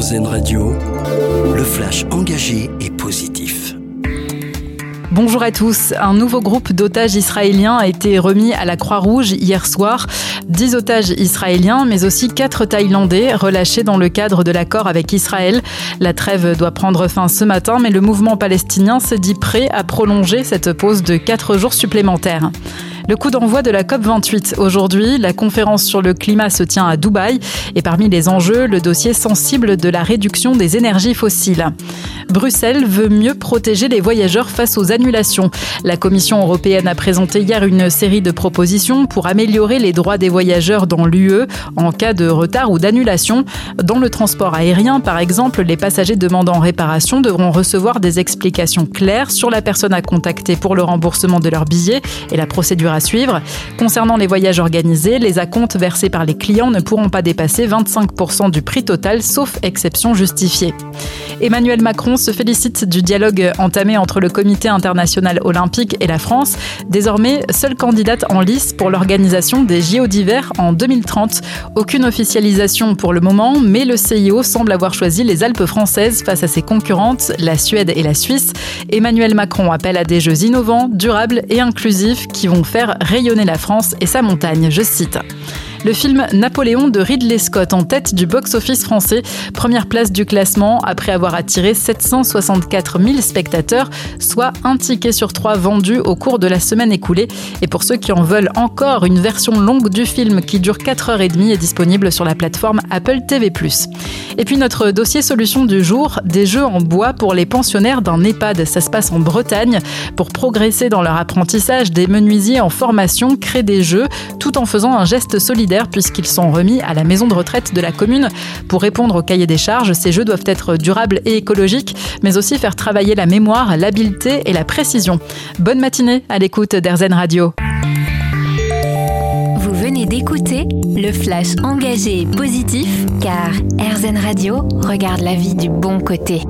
Radio, le flash engagé et positif. Bonjour à tous. Un nouveau groupe d'otages israéliens a été remis à la Croix-Rouge hier soir. Dix otages israéliens, mais aussi quatre Thaïlandais relâchés dans le cadre de l'accord avec Israël. La trêve doit prendre fin ce matin, mais le mouvement palestinien s'est dit prêt à prolonger cette pause de quatre jours supplémentaires. Le coup d'envoi de la COP28 aujourd'hui, la conférence sur le climat se tient à Dubaï et parmi les enjeux, le dossier sensible de la réduction des énergies fossiles. Bruxelles veut mieux protéger les voyageurs face aux annulations. La Commission européenne a présenté hier une série de propositions pour améliorer les droits des voyageurs dans l'UE en cas de retard ou d'annulation. Dans le transport aérien, par exemple, les passagers demandant réparation devront recevoir des explications claires sur la personne à contacter pour le remboursement de leur billet et la procédure à suivre. Concernant les voyages organisés, les acomptes versés par les clients ne pourront pas dépasser 25% du prix total, sauf exception justifiée. Emmanuel Macron se félicite du dialogue entamé entre le Comité international olympique et la France, désormais seule candidate en lice pour l'organisation des JO d'hiver en 2030. Aucune officialisation pour le moment, mais le CIO semble avoir choisi les Alpes françaises face à ses concurrentes, la Suède et la Suisse. Emmanuel Macron appelle à des jeux innovants, durables et inclusifs qui vont faire rayonner la France et sa montagne, je cite. Le film Napoléon de Ridley Scott en tête du box-office français, première place du classement après avoir attiré 764 000 spectateurs, soit un ticket sur trois vendu au cours de la semaine écoulée. Et pour ceux qui en veulent encore, une version longue du film qui dure 4h30 est disponible sur la plateforme Apple TV+. Et puis notre dossier solution du jour, des jeux en bois pour les pensionnaires d'un EHPAD. Ça se passe en Bretagne. Pour progresser dans leur apprentissage, des menuisiers en formation créent des jeux tout en faisant un geste solidaire puisqu'ils sont remis à la maison de retraite de la commune. Pour répondre au cahier des charges, ces jeux doivent être durables et écologiques, mais aussi faire travailler la mémoire, l'habileté et la précision. Bonne matinée à l'écoute d'Airzen Radio. Vous venez d'écouter le flash engagé et positif car Airzen Radio regarde la vie du bon côté.